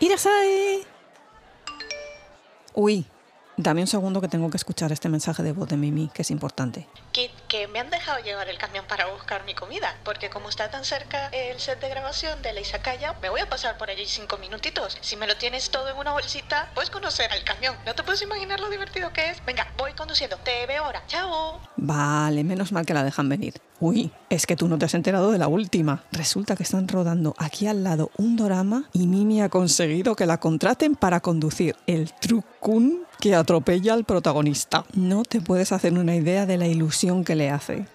¡Irasai! Uy, dame un segundo que tengo que escuchar este mensaje de voz de Mimi, que es importante. Kit, que me han dejado llevar el camión para buscar mi comida, porque como está tan cerca el set de grabación de la Izakaya, me voy a pasar por allí cinco minutitos. Si me lo tienes todo en una bolsita, puedes conocer al camión. No te puedes imaginar lo divertido que es. Venga, voy conduciendo. Te veo ahora. ¡Chao! Vale, menos mal que la dejan venir. Uy, es que tú no te has enterado de la última. Resulta que están rodando aquí al lado un dorama y Mimi ha conseguido que la contraten para conducir el trucún que atropella al protagonista. No te puedes hacer una idea de la ilusión que le hace.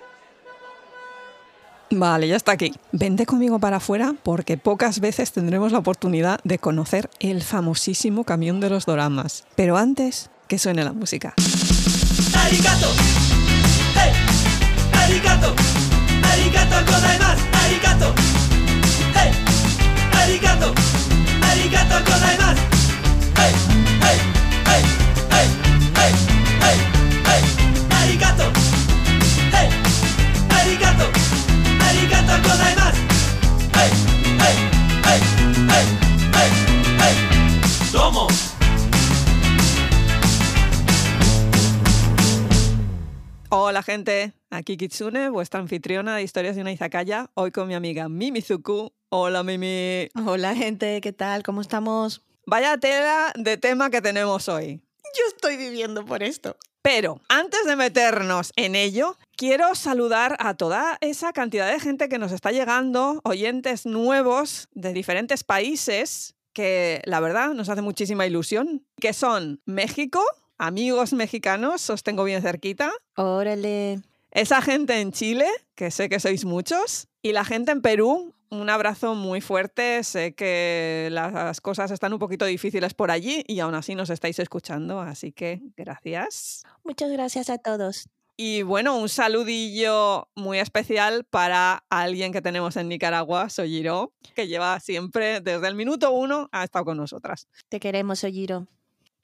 Vale, ya está aquí. Vente conmigo para afuera porque pocas veces tendremos la oportunidad de conocer el famosísimo camión de los doramas. Pero antes, que suene la música. ¡Hey! ありがとう。ありがとうございます。ありがとう。はいありがとう。ありがとうございます。はいはいはいはいはいはいはいありがとう。はいありがとう。ありがとうございます。はいはいはいはいはい Hola gente, aquí Kitsune, vuestra anfitriona de Historias de una Izakaya, hoy con mi amiga Mimizuku. Hola Mimi. Hola gente, ¿qué tal? ¿Cómo estamos? Vaya tela de tema que tenemos hoy. Yo estoy viviendo por esto. Pero antes de meternos en ello, quiero saludar a toda esa cantidad de gente que nos está llegando, oyentes nuevos de diferentes países, que la verdad nos hace muchísima ilusión, que son México, amigos mexicanos, os tengo bien cerquita, Órale. esa gente en Chile, que sé que sois muchos, y la gente en Perú, un abrazo muy fuerte. Sé que las cosas están un poquito difíciles por allí y aún así nos estáis escuchando, así que gracias. Muchas gracias a todos. Y bueno, un saludillo muy especial para alguien que tenemos en Nicaragua, Soyiro, que lleva siempre, desde el minuto uno, ha estado con nosotras. Te queremos, Ojiro.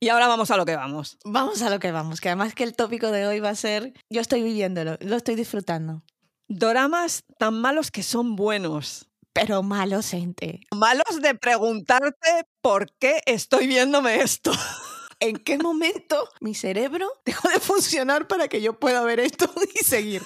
Y ahora vamos a lo que vamos. Vamos a lo que vamos, que además que el tópico de hoy va a ser, yo estoy viviéndolo, lo estoy disfrutando. Doramas tan malos que son buenos. Pero malo, gente. Malos de preguntarte por qué estoy viéndome esto. ¿En qué momento mi cerebro dejó de funcionar para que yo pueda ver esto y seguir?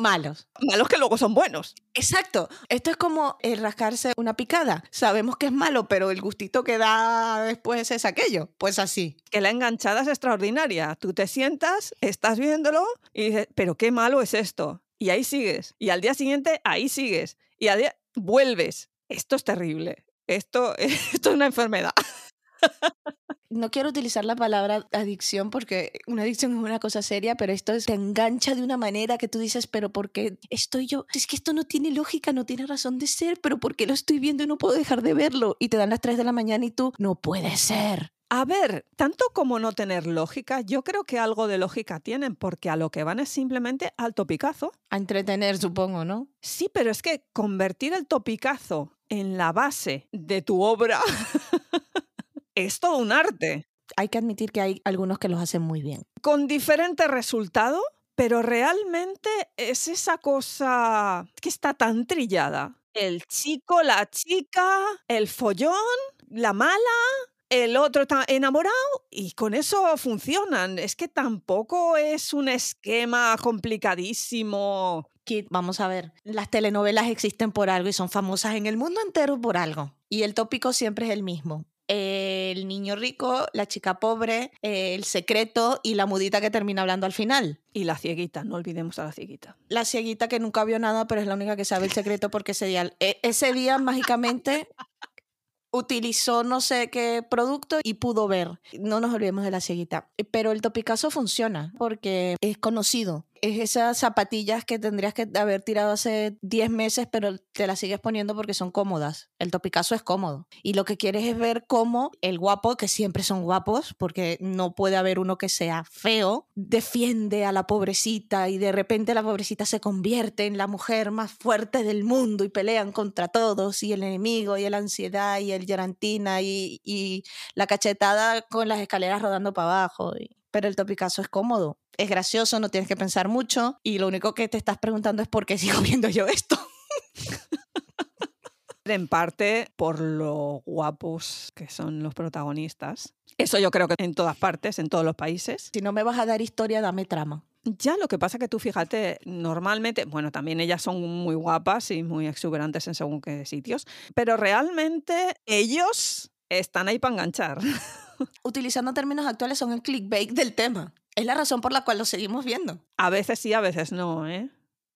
Malos. Malos que luego son buenos. Exacto. Esto es como el rascarse una picada. Sabemos que es malo, pero el gustito que da después es aquello. Pues así. Que la enganchada es extraordinaria. Tú te sientas, estás viéndolo y dices, pero qué malo es esto. Y ahí sigues. Y al día siguiente, ahí sigues. Y al día vuelves. Esto es terrible. Esto, esto es una enfermedad. No quiero utilizar la palabra adicción porque una adicción es una cosa seria, pero esto es- te engancha de una manera que tú dices, pero ¿por qué estoy yo? Es que esto no tiene lógica, no tiene razón de ser, pero ¿por qué lo estoy viendo y no puedo dejar de verlo? Y te dan las 3 de la mañana y tú, no puede ser. A ver, tanto como no tener lógica, yo creo que algo de lógica tienen, porque a lo que van es simplemente al topicazo. A entretener, supongo, ¿no? Sí, pero es que convertir el topicazo en la base de tu obra es todo un arte. Hay que admitir que hay algunos que los hacen muy bien. Con diferente resultado, pero realmente es esa cosa que está tan trillada. El chico, la chica, el follón, la mala, el otro está enamorado y con eso funcionan. Es que tampoco es un esquema complicadísimo. Kit, vamos a ver, las telenovelas existen por algo y son famosas en el mundo entero por algo. Y el tópico siempre es el mismo. El niño rico, la chica pobre, el secreto y la mudita que termina hablando al final. Y la cieguita, no olvidemos a la cieguita. La cieguita que nunca vio nada, pero es la única que sabe el secreto porque ese día, e- ese día mágicamente utilizó no sé qué producto y pudo ver. No nos olvidemos de la cieguita. Pero el topicazo funciona porque es conocido. Es esas zapatillas que tendrías que haber tirado hace 10 meses, pero te las sigues poniendo porque son cómodas. El topicazo es cómodo. Y lo que quieres es ver cómo el guapo, que siempre son guapos, porque no puede haber uno que sea feo, defiende a la pobrecita y de repente la pobrecita se convierte en la mujer más fuerte del mundo y pelean contra todos y el enemigo y la ansiedad y el llorantina y, la cachetada con las escaleras rodando para abajo. Pero el topicazo es cómodo, es gracioso, no tienes que pensar mucho y lo único que te estás preguntando es por qué sigo viendo yo esto. En parte por lo guapos que son los protagonistas. Eso yo creo que en todas partes, en todos los países. Si no me vas a dar historia, dame trama. Ya lo que pasa que tú fíjate, normalmente, bueno, también ellas son muy guapas y muy exuberantes en según qué sitios, pero realmente ellos están ahí para enganchar. Utilizando términos actuales son el clickbait del tema. Es la razón por la cual lo seguimos viendo. A veces sí, a veces no, ¿eh?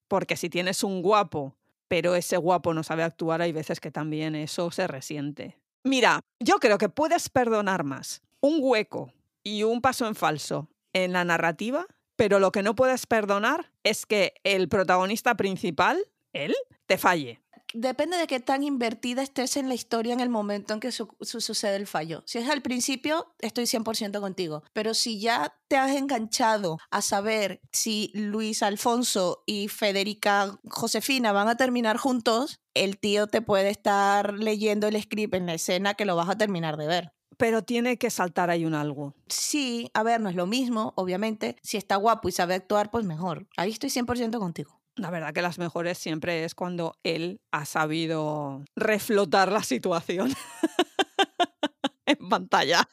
Porque si tienes un guapo, pero ese guapo no sabe actuar, hay veces que también eso se resiente. Mira, yo creo que puedes perdonar más un hueco y un paso en falso en la narrativa, pero lo que no puedes perdonar es que el protagonista principal, él, te falle. Depende de qué tan invertida estés en la historia en el momento en que su- su- sucede el fallo. Si es al principio, estoy 100% contigo. Pero si ya te has enganchado a saber si Luis Alfonso y Federica Josefina van a terminar juntos, el tío te puede estar leyendo el script en la escena que lo vas a terminar de ver. Pero tiene que saltar ahí un algo. Sí, a ver, no es lo mismo, obviamente. Si está guapo y sabe actuar, pues mejor. Ahí estoy 100% contigo. La verdad que las mejores siempre es cuando él ha sabido reflotar la situación en pantalla.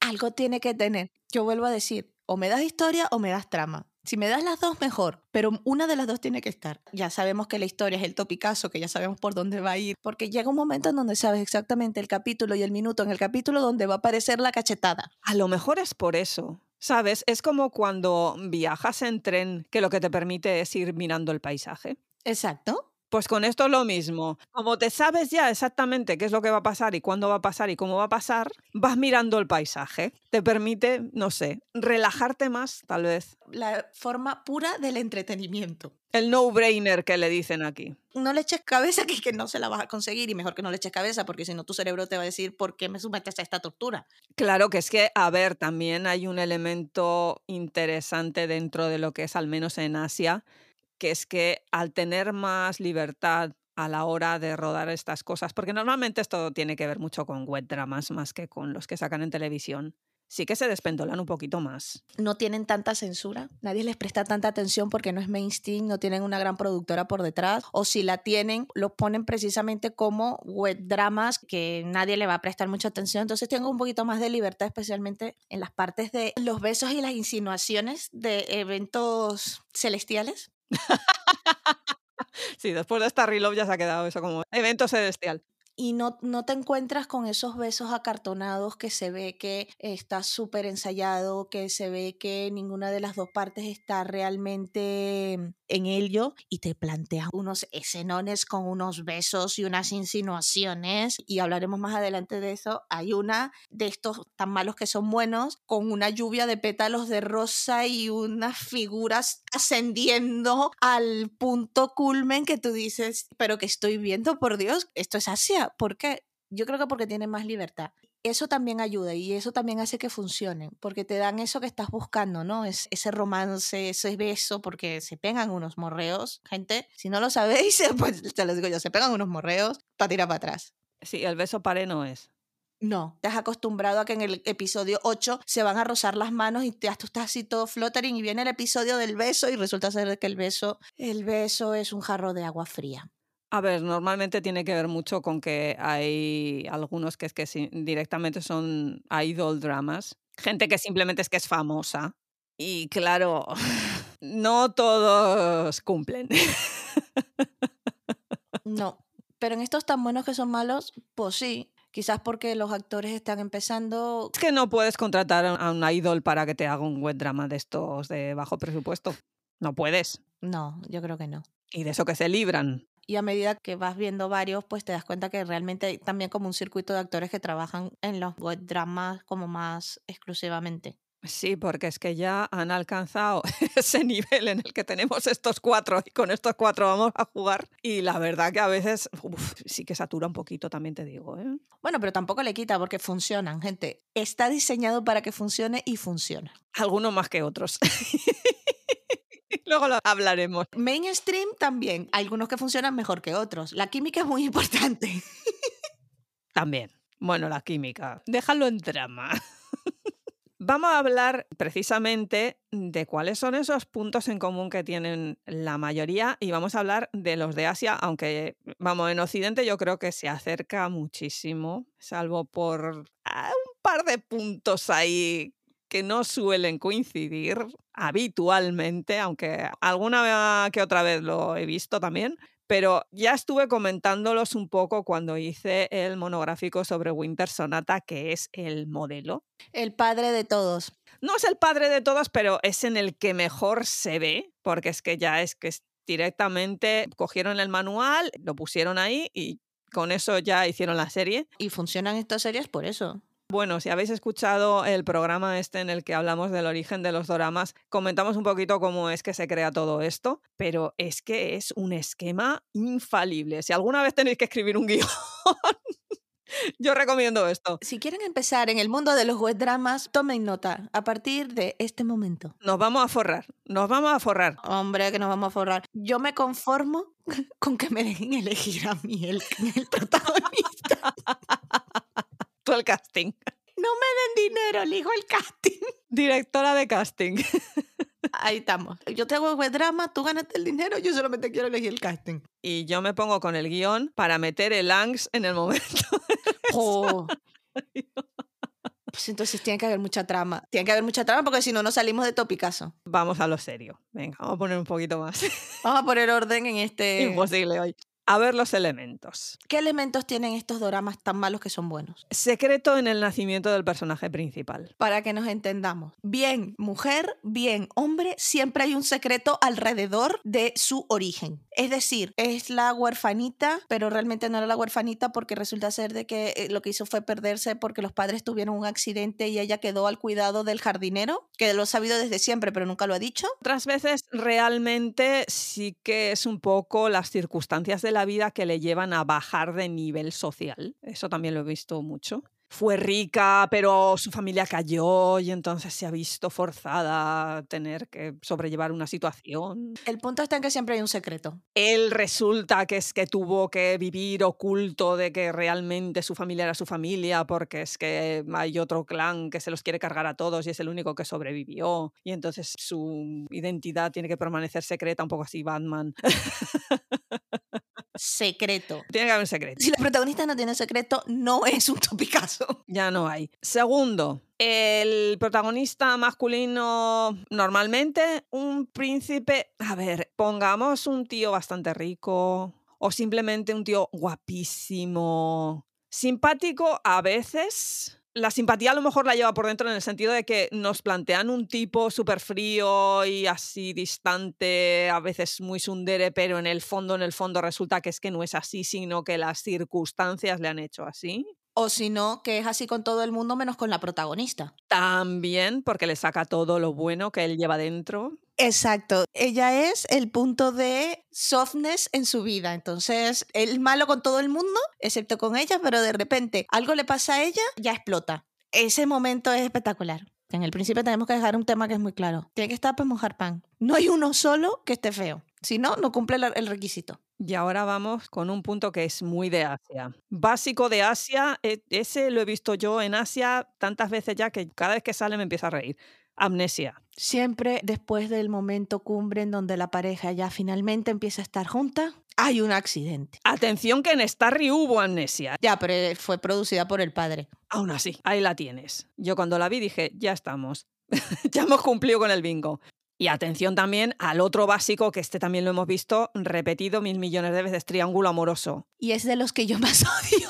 algo tiene que tener. Yo vuelvo a decir, o me das historia o me das trama. Si me das las dos, mejor, pero una de las dos tiene que estar. Ya sabemos que la historia es el topicazo, que ya sabemos por dónde va a ir, porque llega un momento en donde sabes exactamente el capítulo y el minuto en el capítulo donde va a aparecer la cachetada. A lo mejor es por eso. ¿Sabes? Es como cuando viajas en tren que lo que te permite es ir mirando el paisaje. Exacto. Pues con esto es lo mismo. Como te sabes ya exactamente qué es lo que va a pasar y cuándo va a pasar y cómo va a pasar, vas mirando el paisaje. Te permite, no sé, relajarte más, tal vez. La forma pura del entretenimiento. El no-brainer que le dicen aquí. No le eches cabeza que, que no se la vas a conseguir y mejor que no le eches cabeza porque si no tu cerebro te va a decir por qué me sometes a esta tortura. Claro que es que, a ver, también hay un elemento interesante dentro de lo que es, al menos en Asia, que es que al tener más libertad a la hora de rodar estas cosas, porque normalmente esto tiene que ver mucho con web dramas más que con los que sacan en televisión, sí que se despendolan un poquito más. no tienen tanta censura, nadie les presta tanta atención porque no es mainstream, no tienen una gran productora por detrás, o si la tienen, los ponen precisamente como web dramas que nadie le va a prestar mucha atención. Entonces tengo un poquito más de libertad, especialmente en las partes de los besos y las insinuaciones de eventos celestiales. Sí, después de esta reload ya se ha quedado eso como evento celestial. Y no, no te encuentras con esos besos acartonados que se ve que está súper ensayado, que se ve que ninguna de las dos partes está realmente en ello y te planteas unos escenones con unos besos y unas insinuaciones y hablaremos más adelante de eso. Hay una de estos tan malos que son buenos con una lluvia de pétalos de rosa y unas figuras ascendiendo al punto culmen que tú dices, pero que estoy viendo, por Dios, esto es Asia. ¿Por qué? Yo creo que porque tienen más libertad. Eso también ayuda y eso también hace que funcionen, porque te dan eso que estás buscando, ¿no? Es, ese romance, ese beso, porque se pegan unos morreos. Gente, si no lo sabéis, pues te lo digo yo, se pegan unos morreos para tirar para atrás. Sí, el beso pare no es. No, te has acostumbrado a que en el episodio 8 se van a rozar las manos y te, tú estás así todo fluttering y viene el episodio del beso y resulta ser que el beso, el beso es un jarro de agua fría. A ver, normalmente tiene que ver mucho con que hay algunos que es que directamente son idol dramas. Gente que simplemente es que es famosa. Y claro, no todos cumplen. No, pero en estos tan buenos que son malos, pues sí. Quizás porque los actores están empezando. Es que no puedes contratar a un idol para que te haga un web drama de estos de bajo presupuesto. No puedes. No, yo creo que no. Y de eso que se libran. Y a medida que vas viendo varios, pues te das cuenta que realmente hay también como un circuito de actores que trabajan en los web dramas como más exclusivamente. Sí, porque es que ya han alcanzado ese nivel en el que tenemos estos cuatro y con estos cuatro vamos a jugar. Y la verdad que a veces uf, sí que satura un poquito, también te digo. ¿eh? Bueno, pero tampoco le quita porque funcionan, gente. Está diseñado para que funcione y funciona. Algunos más que otros. Luego lo hablaremos. Mainstream también. Algunos que funcionan mejor que otros. La química es muy importante. También. Bueno, la química. Déjalo en drama. Vamos a hablar precisamente de cuáles son esos puntos en común que tienen la mayoría y vamos a hablar de los de Asia, aunque vamos, en Occidente yo creo que se acerca muchísimo, salvo por ah, un par de puntos ahí que no suelen coincidir habitualmente, aunque alguna que otra vez lo he visto también, pero ya estuve comentándolos un poco cuando hice el monográfico sobre Winter Sonata, que es el modelo. El padre de todos. No es el padre de todos, pero es en el que mejor se ve, porque es que ya es que directamente cogieron el manual, lo pusieron ahí y con eso ya hicieron la serie. Y funcionan estas series por eso. Bueno, si habéis escuchado el programa este en el que hablamos del origen de los doramas, comentamos un poquito cómo es que se crea todo esto, pero es que es un esquema infalible. Si alguna vez tenéis que escribir un guion, yo recomiendo esto. Si quieren empezar en el mundo de los web dramas, tomen nota a partir de este momento. Nos vamos a forrar, nos vamos a forrar. Hombre, que nos vamos a forrar. Yo me conformo con que me dejen elegir a mí el, el protagonista. Tú el casting. No me den dinero, elijo el casting. Directora de casting. Ahí estamos. Yo te hago web drama, tú ganaste el dinero, yo solamente quiero elegir el casting. Y yo me pongo con el guion para meter el angst en el momento. Oh. Pues entonces tiene que haber mucha trama. Tiene que haber mucha trama porque si no, no salimos de topicazo. Vamos a lo serio. Venga, vamos a poner un poquito más. Vamos a poner orden en este. Imposible hoy. A ver los elementos. ¿Qué elementos tienen estos doramas tan malos que son buenos? Secreto en el nacimiento del personaje principal. Para que nos entendamos. Bien mujer, bien hombre, siempre hay un secreto alrededor de su origen. Es decir, es la huerfanita, pero realmente no era la huerfanita porque resulta ser de que eh, lo que hizo fue perderse porque los padres tuvieron un accidente y ella quedó al cuidado del jardinero, que lo ha sabido desde siempre, pero nunca lo ha dicho. Otras veces realmente sí que es un poco las circunstancias de la vida que le llevan a bajar de nivel social. Eso también lo he visto mucho. Fue rica, pero su familia cayó y entonces se ha visto forzada a tener que sobrellevar una situación. El punto está en que siempre hay un secreto. Él resulta que es que tuvo que vivir oculto de que realmente su familia era su familia porque es que hay otro clan que se los quiere cargar a todos y es el único que sobrevivió y entonces su identidad tiene que permanecer secreta, un poco así Batman. secreto. Tiene que haber un secreto. Si la protagonista no tiene secreto, no es un topicazo. Ya no hay. Segundo, el protagonista masculino normalmente un príncipe, a ver, pongamos un tío bastante rico o simplemente un tío guapísimo, simpático a veces, la simpatía a lo mejor la lleva por dentro en el sentido de que nos plantean un tipo súper frío y así distante, a veces muy sundere, pero en el fondo, en el fondo resulta que es que no es así, sino que las circunstancias le han hecho así. O si no, que es así con todo el mundo menos con la protagonista. También porque le saca todo lo bueno que él lleva dentro. Exacto. Ella es el punto de softness en su vida. Entonces, el malo con todo el mundo, excepto con ella, pero de repente algo le pasa a ella, ya explota. Ese momento es espectacular. En el principio tenemos que dejar un tema que es muy claro. Tiene que estar para mojar pan. No hay uno solo que esté feo. Si no, no cumple el requisito. Y ahora vamos con un punto que es muy de Asia. Básico de Asia, e, ese lo he visto yo en Asia tantas veces ya que cada vez que sale me empieza a reír. Amnesia. Siempre después del momento cumbre en donde la pareja ya finalmente empieza a estar junta, hay un accidente. Atención que en Starry hubo amnesia. Ya, pero eh, fue producida por el padre. Aún así, ahí la tienes. Yo cuando la vi dije, ya estamos. ya hemos cumplido con el bingo. Y atención también al otro básico, que este también lo hemos visto repetido mil millones de veces, triángulo amoroso. Y es de los que yo más odio.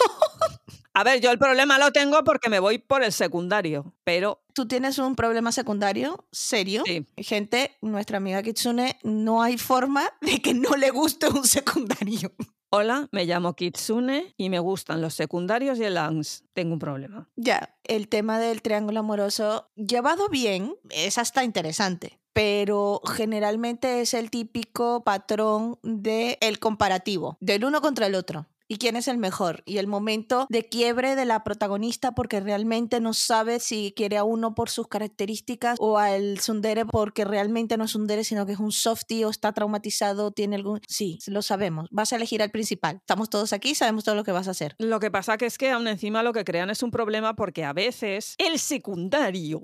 A ver, yo el problema lo tengo porque me voy por el secundario, pero... ¿Tú tienes un problema secundario serio? Sí. Gente, nuestra amiga Kitsune, no hay forma de que no le guste un secundario. Hola, me llamo Kitsune y me gustan los secundarios y el ANS. Tengo un problema. Ya, el tema del triángulo amoroso, llevado bien, es hasta interesante pero generalmente es el típico patrón del el comparativo, del uno contra el otro y quién es el mejor y el momento de quiebre de la protagonista porque realmente no sabe si quiere a uno por sus características o al sundere porque realmente no es sundere sino que es un softie o está traumatizado, tiene algún... Sí, lo sabemos, vas a elegir al principal. Estamos todos aquí, sabemos todo lo que vas a hacer. Lo que pasa que es que aún encima lo que crean es un problema porque a veces el secundario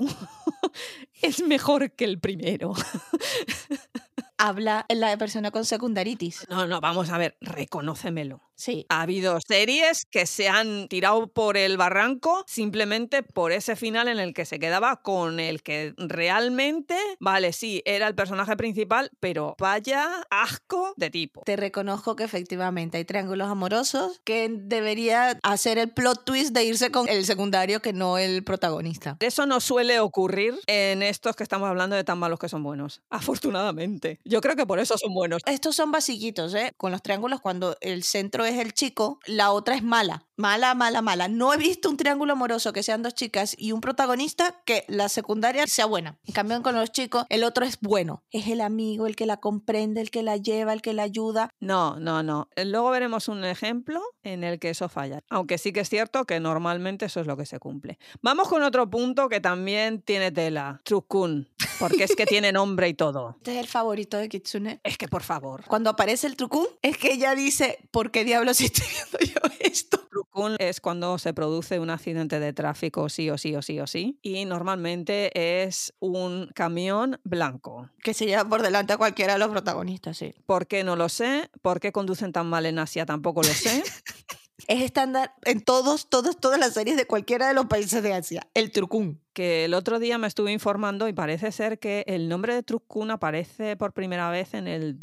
es mejor que el primero. Habla la persona con secundaritis. No, no, vamos a ver, reconócemelo. Sí. Ha habido series que se han tirado por el barranco simplemente por ese final en el que se quedaba con el que realmente, vale, sí, era el personaje principal, pero vaya asco de tipo. Te reconozco que efectivamente hay triángulos amorosos que debería hacer el plot twist de irse con el secundario que no el protagonista. Eso no suele ocurrir en estos que estamos hablando de tan malos que son buenos. Afortunadamente. Yo creo que por eso son buenos. Estos son basiquitos, ¿eh? Con los triángulos, cuando el centro es el chico, la otra es mala. Mala, mala, mala. No he visto un triángulo amoroso que sean dos chicas y un protagonista que la secundaria sea buena. En cambio, con los chicos, el otro es bueno. Es el amigo, el que la comprende, el que la lleva, el que la ayuda. No, no, no. Luego veremos un ejemplo en el que eso falla. Aunque sí que es cierto que normalmente eso es lo que se cumple. Vamos con otro punto que también tiene tela. Trucun. Porque es que tiene nombre y todo. Este es el favorito de Kitsune. Es que por favor. Cuando aparece el trucún, es que ella dice, ¿por qué diablos estoy viendo yo esto? Es cuando se produce un accidente de tráfico sí o sí o sí o sí. Y normalmente es un camión blanco. Que se lleva por delante a cualquiera de los protagonistas, sí. ¿Por qué no lo sé? ¿Por qué conducen tan mal en Asia? Tampoco lo sé. Es estándar en todos, todos, todas las series de cualquiera de los países de Asia. El trucún. que el otro día me estuve informando y parece ser que el nombre de Trucun aparece por primera vez en el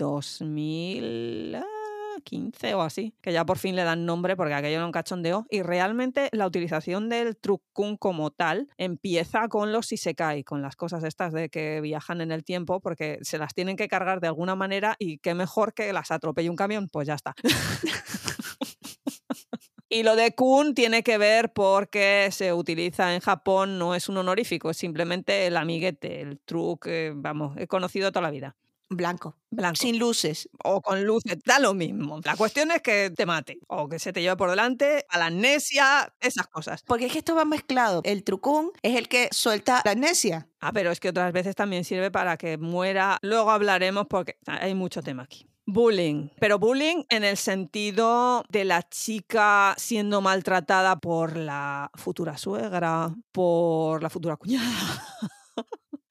2015 o así, que ya por fin le dan nombre porque aquello era un cachondeo. Y realmente la utilización del Trucun como tal empieza con los Isekai, con las cosas estas de que viajan en el tiempo porque se las tienen que cargar de alguna manera y qué mejor que las atropelle un camión, pues ya está. Y lo de kun tiene que ver porque se utiliza en Japón, no es un honorífico, es simplemente el amiguete, el truque, vamos, he conocido toda la vida. Blanco. Blanco. Sin luces. o con luces, da lo mismo. La cuestión es que te mate o que se te lleve por delante, a la amnesia, esas cosas. Porque es que esto va mezclado. El trucún es el que suelta la amnesia. Ah, pero es que otras veces también sirve para que muera. Luego hablaremos porque hay mucho tema aquí. Bullying, pero bullying en el sentido de la chica siendo maltratada por la futura suegra, por la futura cuñada,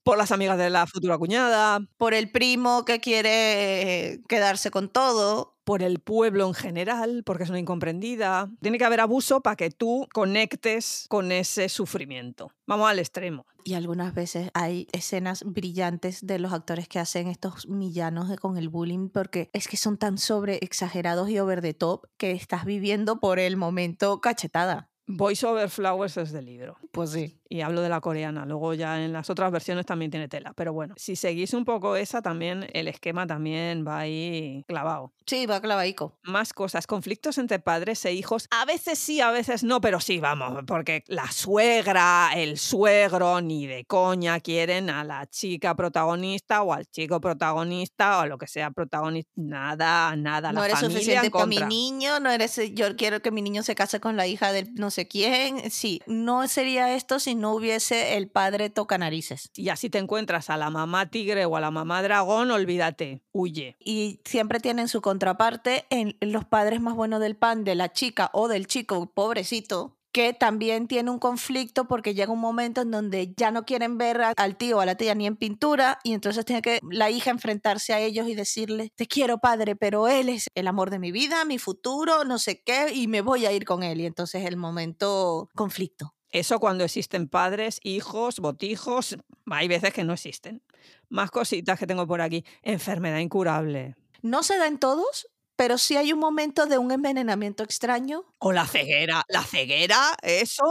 por las amigas de la futura cuñada, Por el primo que quiere quedarse con todo. por el pueblo en general, porque es una incomprendida. Tiene que haber abuso para que tú conectes con ese sufrimiento. Vamos al extremo. Y algunas veces hay escenas brillantes de los actores que hacen estos villanos de- con el bullying porque es que son tan sobre exagerados y over the top que estás viviendo por el momento cachetada. Voice over Flowers es del libro. Pues sí. Y hablo de la coreana. Luego ya en las otras versiones también tiene tela. Pero bueno, si seguís un poco esa, también el esquema también va ahí clavado. Sí, va clavaico. Más cosas, conflictos entre padres e hijos. A veces sí, a veces no, pero sí, vamos, porque la suegra, el suegro, ni de coña quieren a la chica protagonista o al chico protagonista o a lo que sea protagonista. Nada, nada. no la eres familia suficiente en para mi niño, no eres yo quiero que mi niño se case con la hija del no sé quién. Sí, no sería esto si no hubiese el padre toca narices. Y así te encuentras a la mamá tigre o a la mamá dragón, olvídate, huye. y siempre tienen su contraparte en los padres más buenos del pan de la chica o del chico pobrecito que también tiene un conflicto porque llega un momento en donde ya no quieren ver a- al tío o a la tía ni en pintura y entonces tiene que la hija enfrentarse a ellos y decirle, te quiero padre, pero él es el amor de mi vida, mi futuro, no sé qué, y me voy a ir con él. Y entonces el momento conflicto. Eso cuando existen padres, hijos, botijos, hay veces que no existen. Más cositas que tengo por aquí. Enfermedad incurable. No se da en todos, pero sí hay un momento de un envenenamiento extraño, O la ceguera. La ceguera, eso.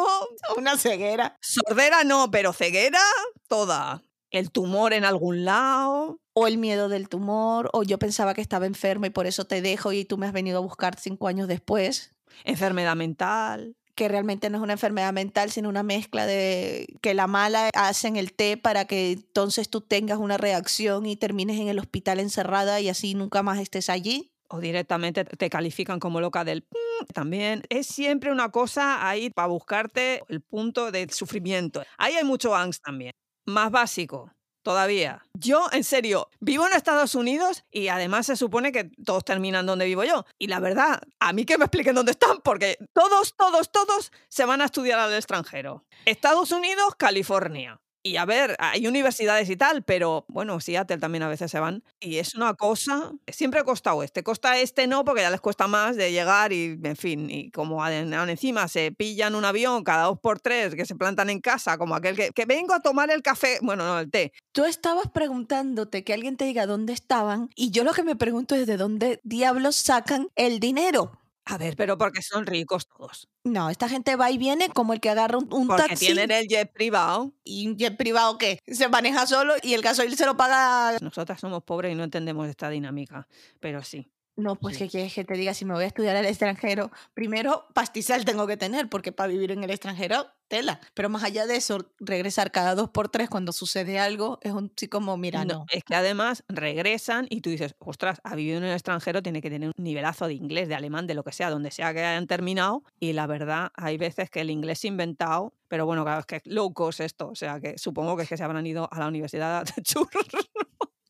una ceguera. Sordera no, pero ceguera, toda. El tumor en algún lado. o el miedo del tumor, o yo pensaba que estaba enfermo y por eso te dejo y tú me has venido a buscar cinco años después, Enfermedad mental. que realmente no es una enfermedad mental, sino una mezcla de que la mala hace en el té para que entonces tú tengas una reacción y termines en el hospital encerrada y así nunca más estés allí. O directamente te califican como loca del... "Mm", También es siempre una cosa ahí para buscarte el punto de sufrimiento. Ahí hay mucho angst también. Más básico, todavía. Yo, en serio, vivo en Estados Unidos y además se supone que todos terminan donde vivo yo. Y la verdad, a mí que me expliquen dónde están, porque todos, todos, todos se van a estudiar al extranjero. Estados Unidos, California. Y a ver, hay universidades y tal, pero bueno, Seattle también a veces se van. Y es una cosa, siempre costa oeste. Costa este no, porque ya les cuesta más de llegar y, en fin, y como encima se pillan un avión cada dos por tres, que se plantan en casa, como aquel que, que vengo a tomar el café, bueno, no, el té. Tú estabas preguntándote que alguien te diga dónde estaban y yo lo que me pregunto es de dónde diablos sacan el dinero. A ver, pero porque son ricos todos. No, esta gente va y viene como el que agarra un, un Porque taxi tienen el jet privado. y un jet privado que se maneja solo y el gasoil se lo paga. Nosotras somos pobres y no entendemos esta dinámica, pero sí. No, pues Sí. ¿qué quieres que te diga? Si me voy a estudiar al extranjero, primero pastizal tengo que tener, porque para vivir en el extranjero, tela. Pero más allá de eso, regresar cada dos por tres cuando sucede algo es un sí como, mira, no. Es que además regresan y tú dices, ostras, ha vivido en el extranjero, tiene que tener un nivelazo de inglés, de alemán, de lo que sea, donde sea que hayan terminado. Y la verdad, hay veces que el inglés inventado, pero bueno, claro, es que cost esto, o sea que supongo que es que se habrán ido a la universidad de Chur.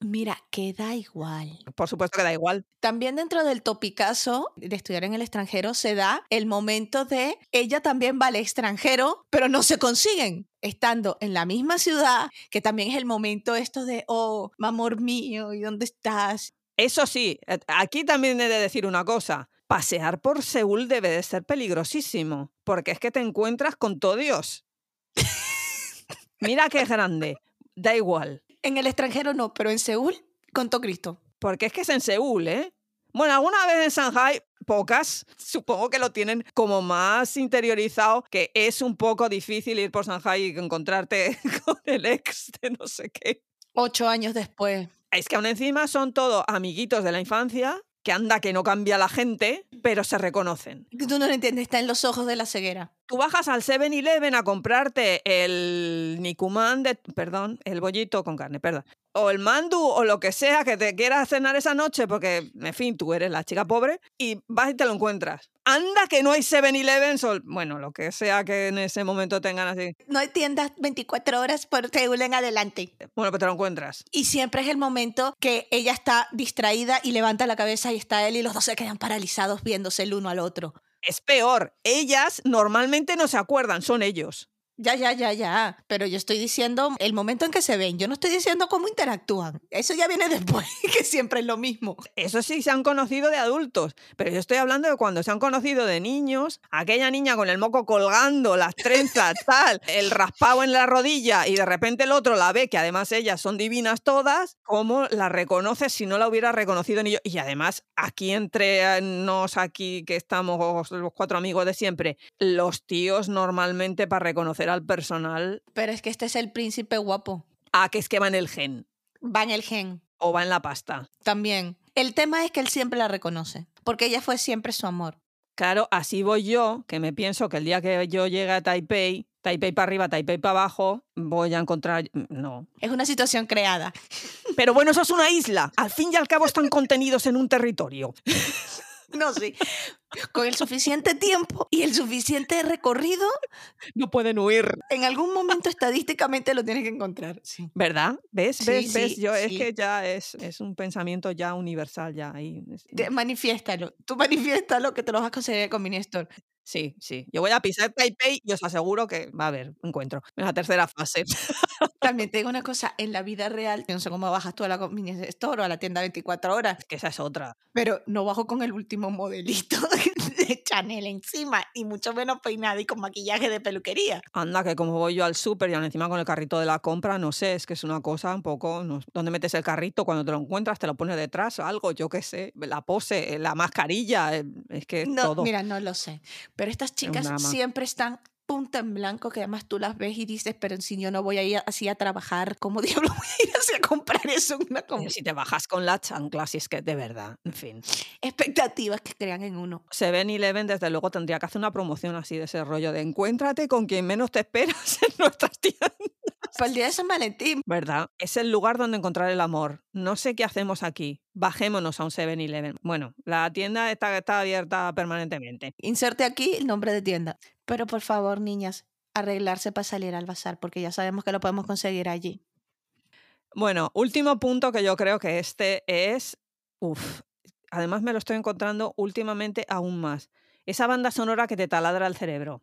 Mira, que da igual. Por supuesto que da igual. También dentro del topicazo de estudiar en el extranjero se da el momento de ella también va al extranjero, pero no se consiguen. Estando en la misma ciudad, que también es el momento esto de, oh, amor mío, ¿y dónde estás? Eso sí, eh, aquí también he de decir una cosa. Pasear por Seúl debe de ser peligrosísimo, porque es que te encuentras con todo Dios. Mira qué grande. Da igual. En el extranjero no, pero en Seúl, con todo Cristo. Porque es que es en Seúl, ¿eh? Bueno, alguna vez en Shanghai, pocas, supongo que lo tienen como más interiorizado, que es un poco difícil ir por Shanghai y encontrarte con el ex de no sé qué. Ocho años después. Es que aún encima son todos amiguitos de la infancia, que anda que no cambia la gente, pero se reconocen. Tú no lo entiendes, está en los ojos de la ceguera. Tú bajas al 7-Eleven a comprarte el Nikuman de... Perdón, el bollito con carne, perdón. O el mandu o lo que sea que te quieras cenar esa noche porque, en fin, tú eres la chica pobre y vas y te lo encuentras. Anda que no hay 7-Eleven o, bueno, lo que sea que en ese momento tengan así. No hay tiendas 24 horas por Seúl en adelante. Bueno, pues te lo encuentras. Y siempre es el momento que ella está distraída y levanta la cabeza y está él y los dos se quedan paralizados viéndose el uno al otro. Es peor, ellas normalmente no se acuerdan, son ellos. Ya, ya, ya, ya. Pero yo estoy diciendo el momento en que se ven. Yo no estoy diciendo cómo interactúan. Eso ya viene después, que siempre es lo mismo. Eso sí se han conocido de adultos, pero yo estoy hablando de cuando se han conocido de niños, aquella niña con el moco colgando, las trenzas, tal, el raspado en la rodilla y de repente el otro la ve, que además ellas son divinas todas, ¿cómo la reconoces si no la hubiera reconocido ni yo? Y además aquí entre nos aquí que estamos los cuatro amigos de siempre, los tíos normalmente para reconocer al personal, Pero es que este es el príncipe guapo. a que es que va en el gen Va en el gen o va en la pasta. también. El tema es que él siempre la reconoce, porque ella fue siempre su amor. Claro, así voy yo, que me pienso que el día que yo llegue a Taipei, Taipei para arriba, Taipei para abajo, voy a encontrar... No. Es una situación creada. Pero bueno, eso es una isla. Al fin y al cabo están contenidos en un territorio. No, sí. Con el suficiente tiempo y el suficiente recorrido, No pueden huir. en algún momento estadísticamente lo tienes que encontrar. Sí. ¿Verdad? ¿Ves? Sí, ¿Ves? ¿Ves? sí, Yo es que ya es, es un pensamiento ya universal ya ahí. Manifiéstalo. Tú manifiéstalo que te lo vas a conseguir con Mini Store. Sí, sí. Yo voy a pisar Taipei y os aseguro que va a haber encuentro en la tercera fase. También te digo una cosa, en la vida real, no sé cómo bajas tú a la Mini Store o a la tienda 24 horas, que esa es otra. pero no bajo con el último modelito de Chanel encima, y mucho menos peinada y con maquillaje de peluquería. Anda, que como voy yo al súper y encima con el carrito de la compra, no sé, es que es una cosa un poco... No, ¿Dónde metes el carrito? Cuando te lo encuentras, te lo pones detrás, algo, yo qué sé, la pose, la mascarilla, eh, es que No, todo. mira, no lo sé. Pero estas chicas siempre están punta en blanco, que además tú las ves y dices, pero si yo no voy a ir así a trabajar, ¿cómo diablos voy a ir así a comprar eso una Pero com- Si te bajas con la chancla, si es que de verdad, en fin. expectativas que crean en uno? Seven Eleven, desde luego, tendría que hacer una promoción así de ese rollo de encuéntrate con quien menos te esperas en nuestras tiendas. Para el día de San Valentín, ¿Verdad? Es el lugar donde encontrar el amor. No sé qué hacemos aquí. Bajémonos a un 7-Eleven. Bueno, la tienda está, está abierta permanentemente. inserte aquí el nombre de tienda. Pero por favor, niñas, arreglarse para salir al bazar, porque ya sabemos que lo podemos conseguir allí. Bueno, último punto que yo creo que este es. Uf. Además, me lo estoy encontrando últimamente aún más. Esa banda sonora que te taladra el cerebro.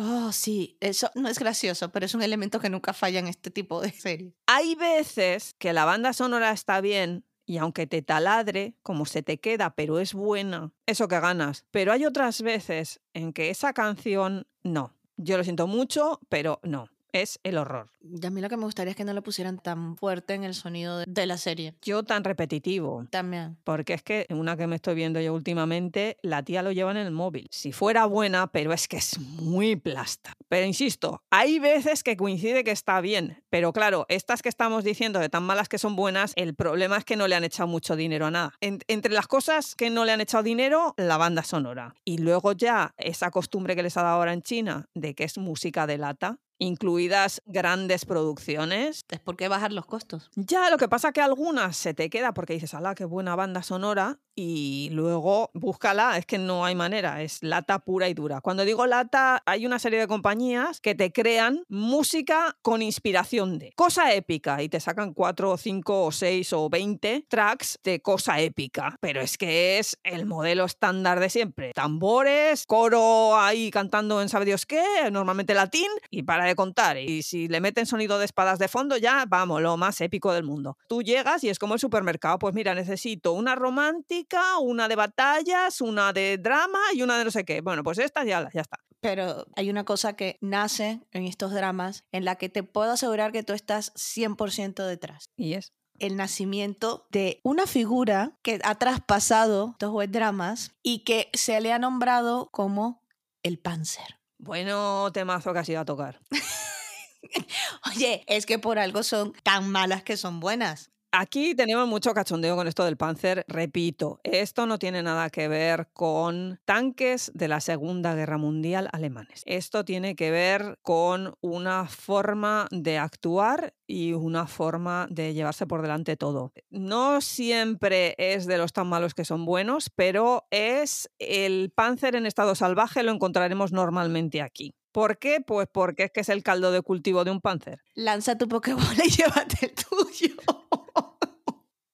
Oh, sí, eso no es gracioso, pero es un elemento que nunca falla en este tipo de series. Hay veces que la banda sonora está bien y aunque te taladre, como se te queda, pero es buena, eso que ganas. Pero hay otras veces en que esa canción no. Yo lo siento mucho, pero no. Es el horror. Y a mí lo que me gustaría es que no lo pusieran tan fuerte en el sonido de, de la serie. Yo tan repetitivo. También. Porque es que una que me estoy viendo yo últimamente, la tía lo lleva en el móvil. Si fuera buena, pero es que es muy plasta. Pero insisto, hay veces que coincide que está bien. Pero claro, estas que estamos diciendo de tan malas que son buenas, el problema es que no le han echado mucho dinero a nada. En- entre las cosas que no le han echado dinero, la banda sonora. Y luego ya esa costumbre que les ha dado ahora en China de que es música de lata, incluidas grandes producciones. Es porque bajar los costos. Ya, lo que pasa que algunas se te queda porque dices, ala, qué buena banda sonora, y luego búscala, es que no hay manera, es lata pura y dura. Cuando digo lata, hay una serie de compañías que te crean música con inspiración de cosa épica y te sacan cuatro o cinco o seis o 20 tracks de cosa épica, pero es que es el modelo estándar de siempre. Tambores, coro ahí cantando en sabe Dios qué, normalmente latín, y para de contar. Y si le meten sonido de espadas de fondo, ya vamos, lo más épico del mundo. Tú llegas y es como el supermercado, pues mira, necesito una romántica, una de batallas, una de drama y una de no sé qué. Bueno, pues esta ya, ya está. Pero hay una cosa que nace en estos dramas en la que te puedo asegurar que tú estás 100% detrás. Y es. El nacimiento de una figura que ha traspasado estos web dramas y que se le ha nombrado como el Panzer. Bueno, temazo que has ido a tocar. Oye, es que por algo son tan malas que son buenas. Aquí tenemos mucho cachondeo con esto del Panzer. Repito, esto no tiene nada que ver con tanques de la Segunda Guerra Mundial alemanes. Esto tiene que ver con una forma de actuar y una forma de llevarse por delante todo. No siempre es de los tan malos que son buenos, pero es el Panzer en estado salvaje, lo encontraremos normalmente aquí. ¿Por qué? Pues porque es que es el caldo de cultivo de un Panzer. Lanza tu Pokébola y llévate el tuyo.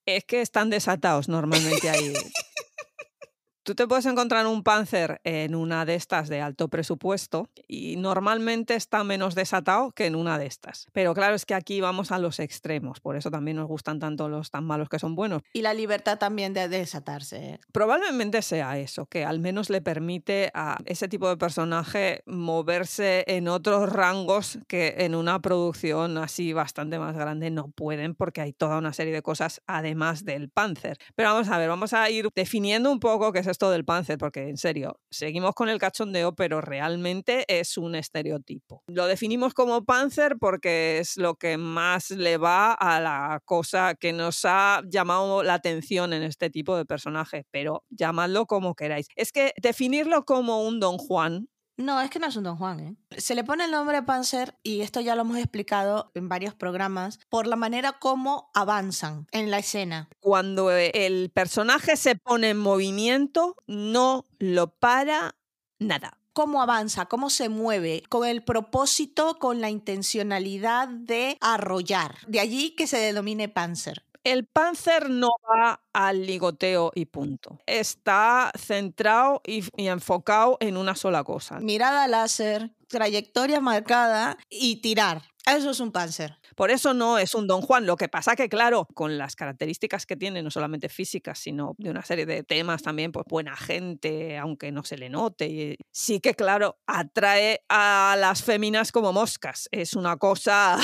Es que están desatados normalmente ahí. Tú te puedes encontrar un Panzer en una de estas de alto presupuesto y normalmente está menos desatado que en una de estas. Pero claro, es que aquí vamos a los extremos, por eso también nos gustan tanto los tan malos que son buenos. Y la libertad también de desatarse. Probablemente sea eso, que al menos le permite a ese tipo de personaje moverse en otros rangos que en una producción así bastante más grande no pueden porque hay toda una serie de cosas además del Panzer. Pero vamos a ver, vamos a ir definiendo un poco qué es esto del Panzer, porque en serio, seguimos con el cachondeo, pero realmente es un estereotipo. Lo definimos como Panzer porque es lo que más le va a la cosa que nos ha llamado la atención en este tipo de personaje, pero llamadlo como queráis. Es que definirlo como un Don Juan No, es que no es un Don Juan, ¿eh? Se le pone el nombre Panzer, y esto ya lo hemos explicado en varios programas, por la manera como avanzan en la escena. cuando el personaje se pone en movimiento, no lo para nada. Cómo avanza, cómo se mueve, con el propósito, con la intencionalidad de arrollar. De allí que se denomine Panzer. El Panzer no va al ligoteo y punto. Está centrado y, y enfocado en una sola cosa. Mirada láser, trayectoria marcada y tirar. Eso es un Panzer. Por eso no es un Don Juan. Lo que pasa que, claro, con las características que tiene, no solamente físicas, sino de una serie de temas también, pues buena gente, aunque no se le note. y sí que, claro, atrae a las féminas como moscas. Es una cosa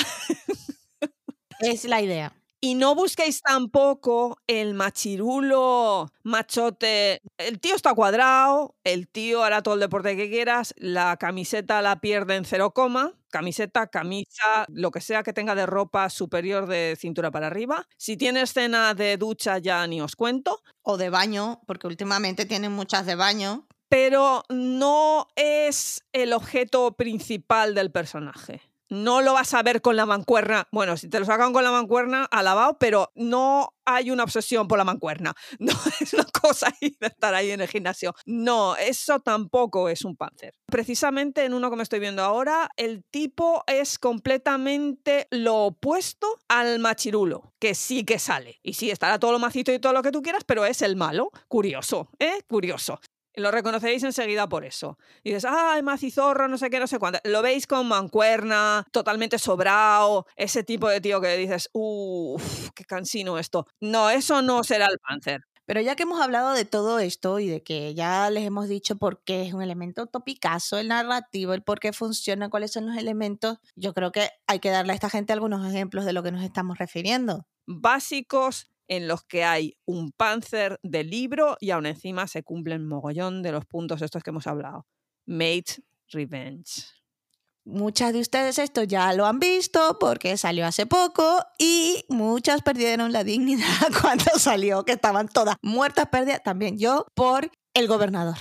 Es la idea. Y no busquéis tampoco el machirulo, machote. El tío está cuadrado, el tío hará todo el deporte que quieras, la camiseta la pierde en cero coma, camiseta, camisa, lo que sea que tenga de ropa superior de cintura para arriba. Si tiene escena de ducha ya ni os cuento, O de baño, porque últimamente tienen muchas de baño. pero no es el objeto principal del personaje. No lo vas a ver con la mancuerna. Bueno, si te lo sacan con la mancuerna, alabado, pero no hay una obsesión por la mancuerna. No es una cosa ahí de estar ahí en el gimnasio. No, eso tampoco es un panzer. Precisamente en uno que me estoy viendo ahora, el tipo es completamente lo opuesto al machirulo, que sí que sale. Y sí, estará todo lo macito y todo lo que tú quieras, pero es el malo. Curioso, ¿eh? Curioso. Lo reconoceréis enseguida por eso. Y dices, ay, macizorro, no sé qué, no sé cuánto. Lo veis con mancuerna, totalmente sobrado, ese tipo de tío que dices, uff, qué cansino esto. No, eso no será el Panzer. Pero ya que hemos hablado de todo esto y de que ya les hemos dicho por qué es un elemento topicazo, el narrativo, el por qué funciona, cuáles son los elementos, yo creo que hay que darle a esta gente algunos ejemplos de lo que nos estamos refiriendo. Básicos en los que hay un panzer de libro y aún encima se cumplen mogollón de los puntos estos que hemos hablado. Mate Revenge. Muchas de ustedes esto ya lo han visto porque salió hace poco y muchas perdieron la dignidad cuando salió, que estaban todas muertas, perdidas, también yo, por el gobernador.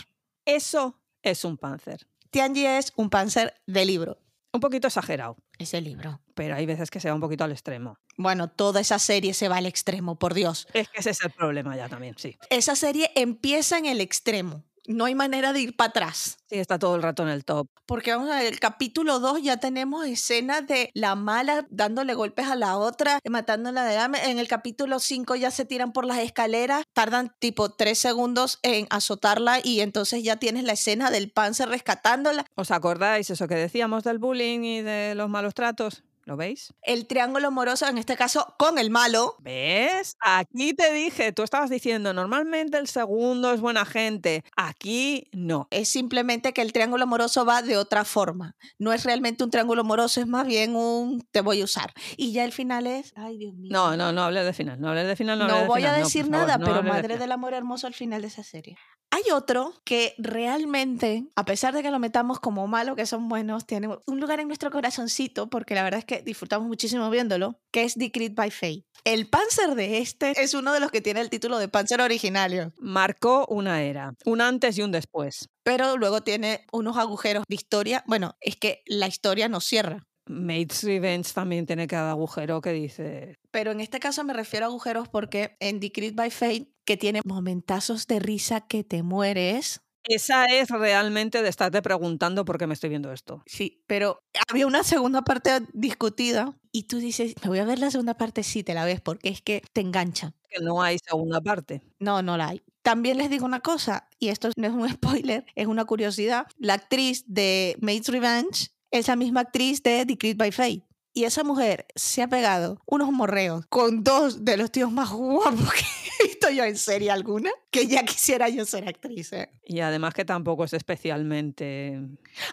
Eso es un panzer. Tianji es un panzer de libro. Un poquito exagerado, Ese libro. pero hay veces que se va un poquito al extremo. Bueno, toda esa serie se va al extremo, por Dios. Es que ese es el problema ya también, sí. Esa serie empieza en el extremo. No hay manera de ir para atrás. Sí, está todo el rato en el top. Porque vamos a ver, el capítulo 2 ya tenemos escenas de la mala dándole golpes a la otra, matándola de hambre. En el capítulo 5 ya se tiran por las escaleras, tardan tipo 3 segundos en azotarla y entonces ya tienes la escena del panzer rescatándola. ¿Os acordáis eso que decíamos del bullying y de los malos tratos? ¿Lo veis? El triángulo amoroso, en este caso con el malo. ¿Ves? Aquí te dije, tú estabas diciendo, normalmente el segundo es buena gente. Aquí no. Es simplemente que el triángulo amoroso va de otra forma. No es realmente un triángulo amoroso, es más bien un te voy a usar. Y ya el final es, ay Dios mío. No, no, no hables de final. No hables de final. No, No, voy final, a no, decir favor, nada, no pero de Madre del Amor Hermoso al final de esa serie. Hay otro que realmente, a pesar de que lo metamos como malo, que son buenos, tiene un lugar en nuestro corazoncito, porque la verdad es que disfrutamos muchísimo viéndolo, que es Decreed by Fate. El Panzer de este es uno de los que tiene el título de Panzer originario, Marcó una era, un antes y un después. pero luego tiene unos agujeros de historia. Bueno, es que la historia no cierra. Mates Revenge también tiene cada agujero que dice. Pero en este caso me refiero a agujeros porque en Decreed by Fate, que tiene momentazos de risa que te mueres, Esa es realmente de estarte preguntando por qué me estoy viendo esto. Sí, pero había una segunda parte discutida y tú dices, me voy a ver la segunda parte, sí, te la ves, porque es que te engancha. Que no hay segunda parte. No, no la hay. También les digo una cosa, y esto no es un spoiler, es una curiosidad. La actriz de Maid's Revenge es la misma actriz de Decreed by Fate. Y esa mujer se ha pegado unos morreos con dos de los tíos más guapos que he visto yo en serie alguna, que ya quisiera yo ser actriz. ¿eh? Y además que tampoco es especialmente.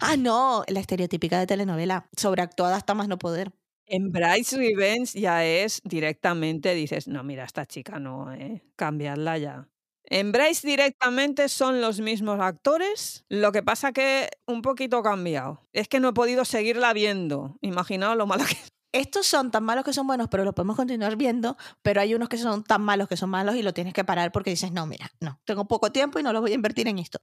Ah, no, la estereotípica de telenovela, sobreactuada hasta más no poder. En Bryce Revenge ya es directamente, dices, no, mira, esta chica no, ¿eh? cambiadla ya. En Bryce directamente son los mismos actores, lo que pasa que un poquito cambiado. Es que no he podido seguirla viendo. Imaginaos lo mala que es. estos son tan malos que son buenos, pero los podemos continuar viendo, pero hay unos que son tan malos que son malos y lo tienes que parar porque dices, no, mira, no, tengo poco tiempo y no lo voy a invertir en esto.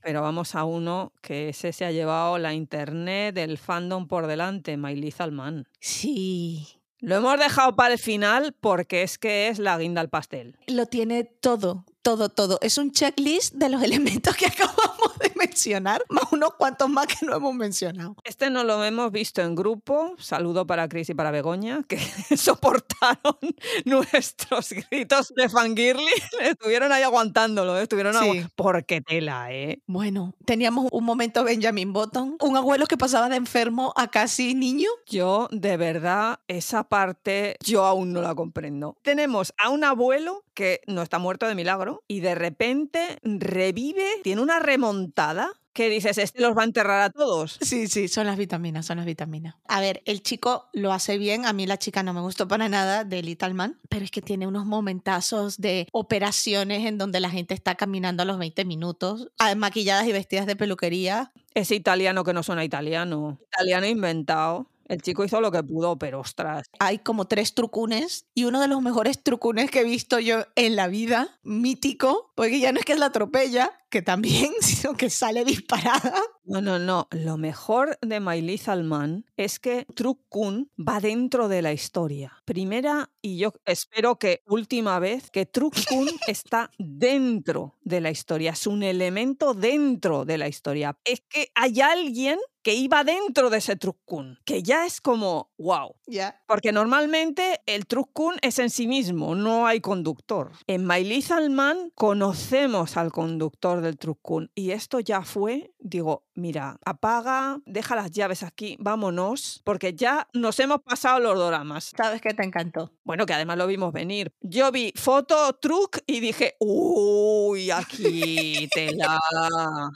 Pero vamos a uno que ese se ha llevado la internet, el fandom por delante, Miley Zalman. Sí, Lo hemos dejado para el final porque es que es la guinda al pastel. lo tiene todo, todo, todo. Es un checklist de los elementos que acabamos de mencionar, más unos cuantos más que no hemos mencionado. Este no lo hemos visto en grupo. Saludo para Chris y para Begoña, que soportaron nuestros gritos de fangirly. Estuvieron ahí aguantándolo, ¿eh? estuvieron Sí. agu- Porque tela, ¿eh? Bueno, teníamos un momento Benjamin Button, un abuelo que pasaba de enfermo a casi niño. Yo, de verdad, esa parte yo aún no la comprendo. Tenemos a un abuelo que no está muerto de milagro y de repente revive, tiene una remontada que dices, este los va a enterrar a todos. Sí, sí, son las vitaminas, son las vitaminas. A ver, el chico lo hace bien, a mí la chica no me gustó para nada de Little Man, pero es que tiene unos momentazos de operaciones en donde la gente está caminando a los 20 minutos, ah, maquilladas y vestidas de peluquería. Ese italiano que no suena italiano. Italiano inventado. El chico hizo lo que pudo, pero ostras. Hay como tres trucunes y uno de los mejores trucunes que he visto yo en la vida, mítico, porque ya no es que es la atropella, que también, sino que sale disparada. No, no, no. Lo mejor de Miley Zalman es que Truc Kun va dentro de la historia. Primera y yo espero que última vez que Truc Kun está dentro de la historia. Es un elemento dentro de la historia. Es que hay alguien que iba dentro de ese Truc Kun, que ya es como, wow. Ya. Porque normalmente el Truc Kun es en sí mismo, no hay conductor. En Miley Zalman conocemos al conductor presentador del Trucún. Y esto ya fue, digo, mira, apaga, deja las llaves aquí, vámonos, porque ya nos hemos pasado los doramas. ¿Sabes qué te encantó? Bueno, que además lo vimos venir. Yo vi foto, truc y dije, uy, aquí tela.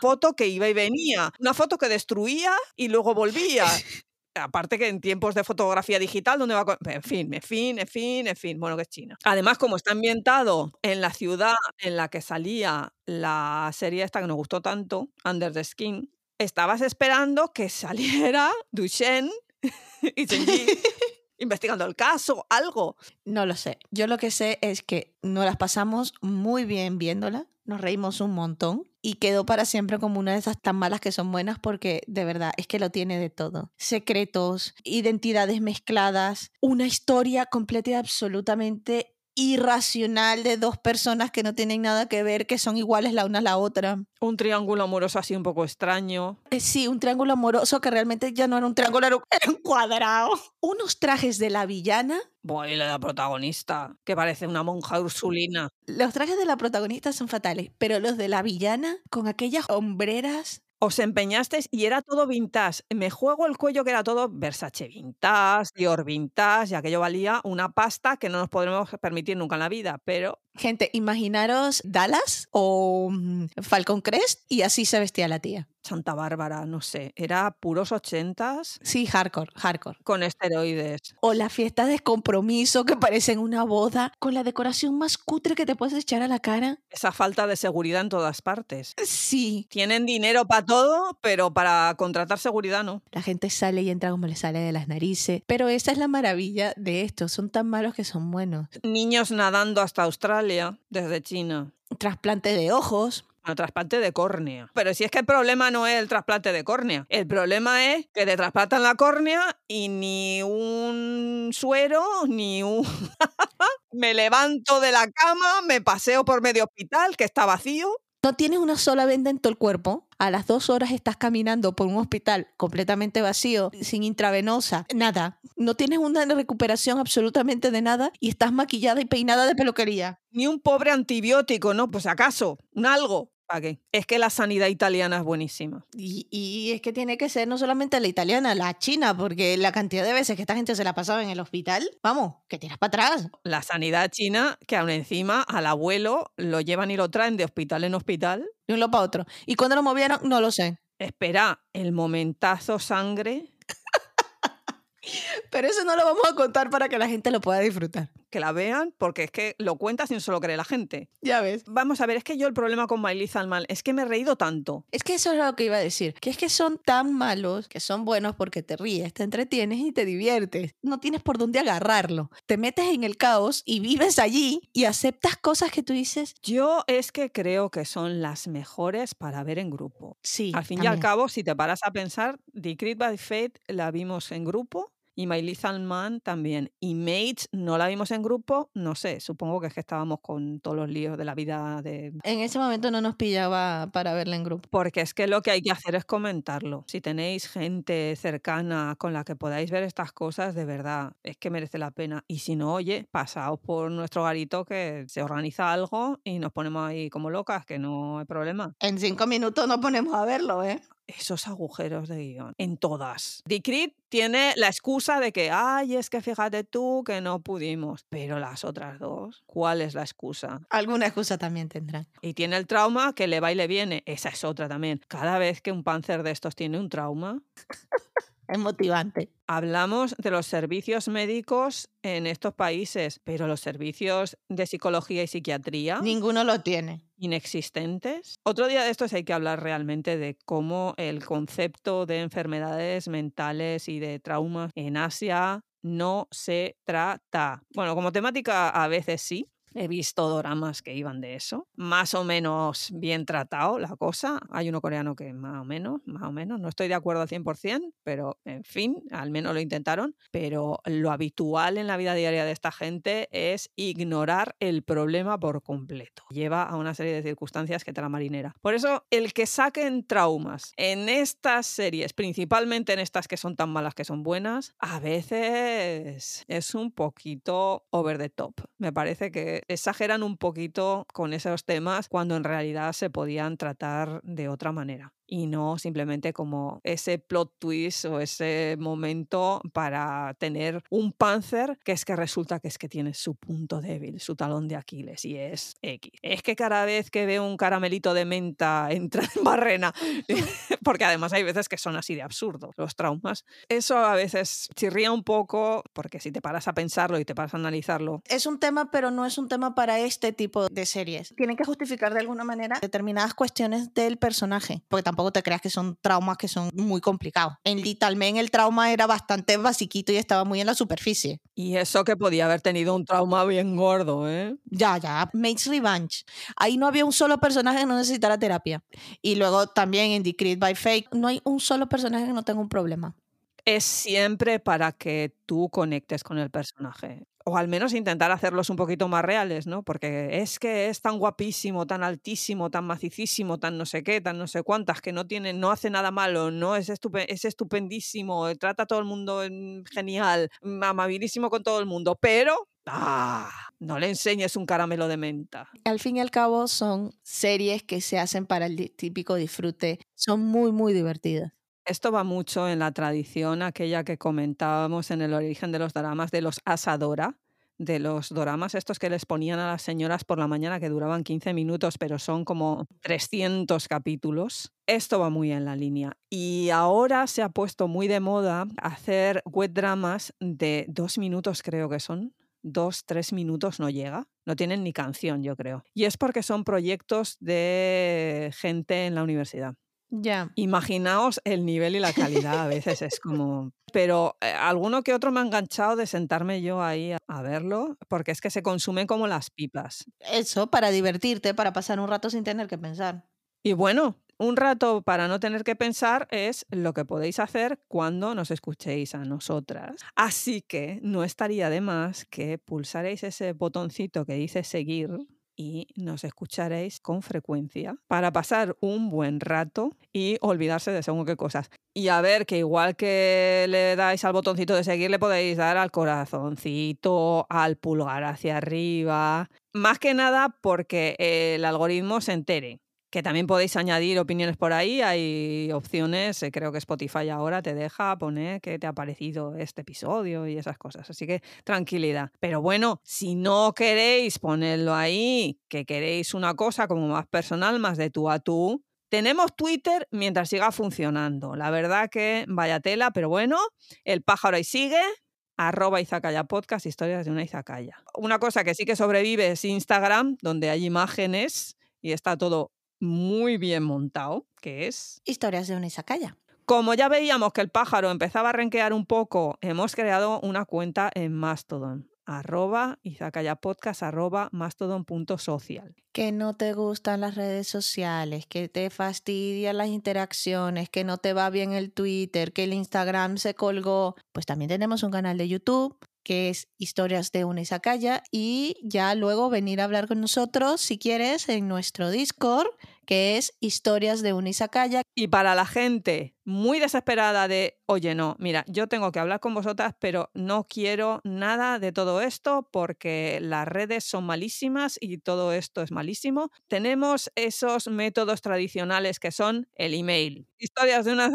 Foto que iba y venía. Una foto que destruía y luego volvía. Aparte que en tiempos de fotografía digital, ¿dónde va En fin, en fin, en fin, en fin. Bueno, que es China. Además, como está ambientado en la ciudad en la que salía la serie esta que nos gustó tanto, Under the Skin, estabas esperando que saliera Duchenne y Shenji investigando el caso, algo. No lo sé. Yo lo que sé es que nos las pasamos muy bien viéndola, nos reímos un montón y quedó para siempre como una de esas tan malas que son buenas porque de verdad es que lo tiene de todo. Secretos, identidades mezcladas, una historia completa y absolutamente irracional de dos personas que no tienen nada que ver, que son iguales la una a la otra. Un triángulo amoroso así un poco extraño. Eh, Sí, un triángulo amoroso que realmente ya no era un triángulo, era un, cuadrado. Unos trajes de la villana Voy, la protagonista, que parece una monja ursulina. Los trajes de la protagonista son fatales, pero los de la villana, con aquellas hombreras. Os empeñasteis y era todo vintage. Me juego el cuello que era todo Versace vintage, Dior vintage, y aquello valía una pasta que no nos podremos permitir nunca en la vida, pero Gente, imaginaros Dallas o mm, Falcon Crest y así se vestía la tía. Santa Bárbara, no sé, era puros ochentas Sí, hardcore, hardcore. con esteroides. O las fiestas de compromiso que parecen una boda con la decoración más cutre que te puedes echar a la cara. Esa falta de seguridad en todas partes. Sí. Tienen dinero para todo, pero para contratar seguridad no. La gente sale y entra como le sale de las narices. Pero esa es la maravilla de esto. Son tan malos que son buenos. Niños nadando hasta Australia desde China. Trasplante de ojos. Bueno, trasplante de córnea. Pero si es que el problema no es el trasplante de córnea. El problema es que te trasplantan la córnea y ni un suero, ni un... me levanto de la cama, me paseo por medio hospital, que está vacío. No tienes una sola venda en todo el cuerpo. A las dos horas estás caminando por un hospital completamente vacío, sin intravenosa, nada. No tienes una recuperación absolutamente de nada y estás maquillada y peinada de peluquería. Ni un pobre antibiótico, ¿no? Pues acaso, un algo. Es que la sanidad italiana es buenísima. Y, y es que tiene que ser no solamente la italiana, la china, porque la cantidad de veces que esta gente se la pasaba en el hospital, vamos, que tiras para atrás. La sanidad china, que aún encima al abuelo lo llevan y lo traen de hospital en hospital. De un lado para otro. ¿Y cuándo lo movieron? No lo sé. Espera, el momentazo sangre Pero eso no lo vamos a contar para que la gente lo pueda disfrutar. Que la vean, porque es que lo cuentas y no se lo cree la gente. Ya ves. Vamos a ver, es que yo el problema con Miley Zalman es que me he reído tanto. Es que eso es lo que iba a decir, que es que son tan malos que son buenos porque te ríes, te entretienes y te diviertes. No tienes por dónde agarrarlo. Te metes en el caos y vives allí y aceptas cosas que tú dices, Yo es que creo que son las mejores para ver en grupo. sí. Al fin y al cabo, si te paras a pensar, Decreed by Fate la vimos en grupo y Miley Zalman también. Y Mates no la vimos en grupo, no sé, supongo que es que estábamos con todos los líos de la vida de... En ese momento no nos pillaba para verla en grupo. Porque es que lo que hay que hacer es comentarlo. Si tenéis gente cercana con la que podáis ver estas cosas, de verdad, es que merece la pena. Y si no, oye, pasaos por nuestro garito que se organiza algo y nos ponemos ahí como locas, que no hay problema. En cinco minutos nos ponemos a verlo, ¿eh? Esos agujeros de guion, en todas. Decreed tiene la excusa de que, ay, es que fíjate tú que no pudimos. Pero las otras dos, ¿cuál es la excusa? Alguna excusa también tendrán. Y tiene el trauma que le va y le viene. Esa es otra también. Cada vez que un panzer de estos tiene un trauma, Es motivante. hablamos de los servicios médicos en estos países, pero los servicios de psicología y psiquiatría Ninguno lo tiene. inexistentes. Otro día de estos hay que hablar realmente de cómo el concepto de enfermedades mentales y de traumas en Asia no se trata. Bueno, como temática a veces sí. He visto doramas que iban de eso. Más o menos bien tratado la cosa. Hay uno coreano que más o menos, más o menos. No estoy de acuerdo al 100%, pero en fin, al menos lo intentaron. Pero lo habitual en la vida diaria de esta gente es ignorar el problema por completo. Lleva a una serie de circunstancias que te la marinera. Por eso, el que saquen traumas en estas series, principalmente en estas que son tan malas que son buenas, a veces es un poquito over the top. Me parece que exageran un poquito con esos temas cuando en realidad se podían tratar de otra manera y no simplemente como ese plot twist o ese momento para tener un Panzer que es que resulta que es que tiene su punto débil, su talón de Aquiles y es X. Es que cada vez que veo un caramelito de menta entra en barrena, porque además hay veces que son así de absurdos los traumas. Eso a veces chirría un poco porque si te paras a pensarlo y te paras a analizarlo. Es un tema, pero no es un tema para este tipo de series. Tienen que justificar de alguna manera determinadas cuestiones del personaje, porque te creas que son traumas que son muy complicados. En Little Men el trauma era bastante basiquito y estaba muy en la superficie. Y eso que podía haber tenido un trauma bien gordo, ¿eh? Ya, ya. Mates Revenge. Ahí no había un solo personaje que no necesitara terapia. Y luego también en Decreed by Fake no hay un solo personaje que no tenga un problema. Es siempre para que tú conectes con el personaje. O al menos intentar hacerlos un poquito más reales, ¿no? Porque es que es tan guapísimo, tan altísimo, tan macicísimo, tan no sé qué, tan no sé cuántas, que no tiene, no hace nada malo, no es, estupe- es estupendísimo, eh, trata a todo el mundo en- genial, mm, amabilísimo con todo el mundo, pero ¡ah! no le enseñes un caramelo de menta. Al fin y al cabo son series que se hacen para el típico disfrute. Son muy, muy divertidas. Esto va mucho en la tradición, aquella que comentábamos en el origen de los dramas, de los asadora, de los doramas estos que les ponían a las señoras por la mañana que duraban 15 minutos, pero son como 300 capítulos. Esto va muy en la línea. Y ahora se ha puesto muy de moda hacer web dramas de dos minutos, creo que son. Dos, tres minutos no llega. No tienen ni canción, yo creo. Y es porque son proyectos de gente en la universidad. Ya. Imaginaos el nivel y la calidad a veces es como... Pero eh, alguno que otro me ha enganchado de sentarme yo ahí a, a verlo, porque es que se consumen como las pipas. Eso, para divertirte, para pasar un rato sin tener que pensar. Y bueno, un rato para no tener que pensar es lo que podéis hacer cuando nos escuchéis a nosotras. Así que no estaría de más que pulsaréis ese botoncito que dice seguir y nos escucharéis con frecuencia para pasar un buen rato y olvidarse de según qué cosas. Y a ver, que igual que le dais al botoncito de seguir, le podéis dar al corazoncito, al pulgar hacia arriba. Más que nada porque el algoritmo se entere. Que también podéis añadir opiniones por ahí, hay opciones, eh, creo que Spotify ahora te deja poner qué te ha parecido este episodio y esas cosas, así que tranquilidad. Pero bueno, si no queréis ponerlo ahí, que queréis una cosa como más personal, más de tú a tú, tenemos Twitter mientras siga funcionando. La verdad que vaya tela, pero bueno, el pájaro ahí sigue, arroba Izakaya Podcast, historias de una Izakaya. Una cosa que sí que sobrevive es Instagram, donde hay imágenes y está todo muy bien montado, que es... Historias de una izakaya. Como ya veíamos que el pájaro empezaba a renquear un poco, hemos creado una cuenta en Mastodon, arroba izakayapodcast, arroba mastodon.social. Que no te gustan las redes sociales, que te fastidian las interacciones, que no te va bien el Twitter, que el Instagram se colgó. Pues también tenemos un canal de YouTube que es Historias de una Izakaya y ya luego venir a hablar con nosotros si quieres en nuestro Discord que es Historias de una Izakaya. Y para la gente muy desesperada de, oye, no, mira, yo tengo que hablar con vosotras, pero no quiero nada de todo esto porque las redes son malísimas y todo esto es malísimo, tenemos esos métodos tradicionales que son el email, historias de una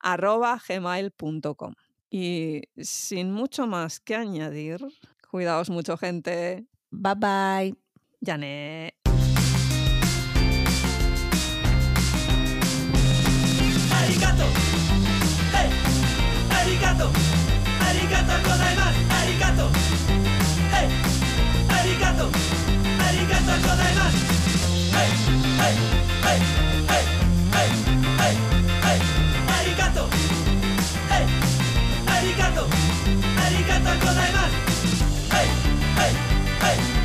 arroba gmail.com. Y sin mucho más que añadir, cuidaos mucho, gente. Bye bye. Janet. Arigato. Hey. Arigato. Arigato gozaimasu. Arigato. Hey. Arigato. Arigato gozaimasu. Hey. Hey. Hey. Hey. Hey. Arigato gozaimasu. Hey. Hey. Hey. Hey. Hey.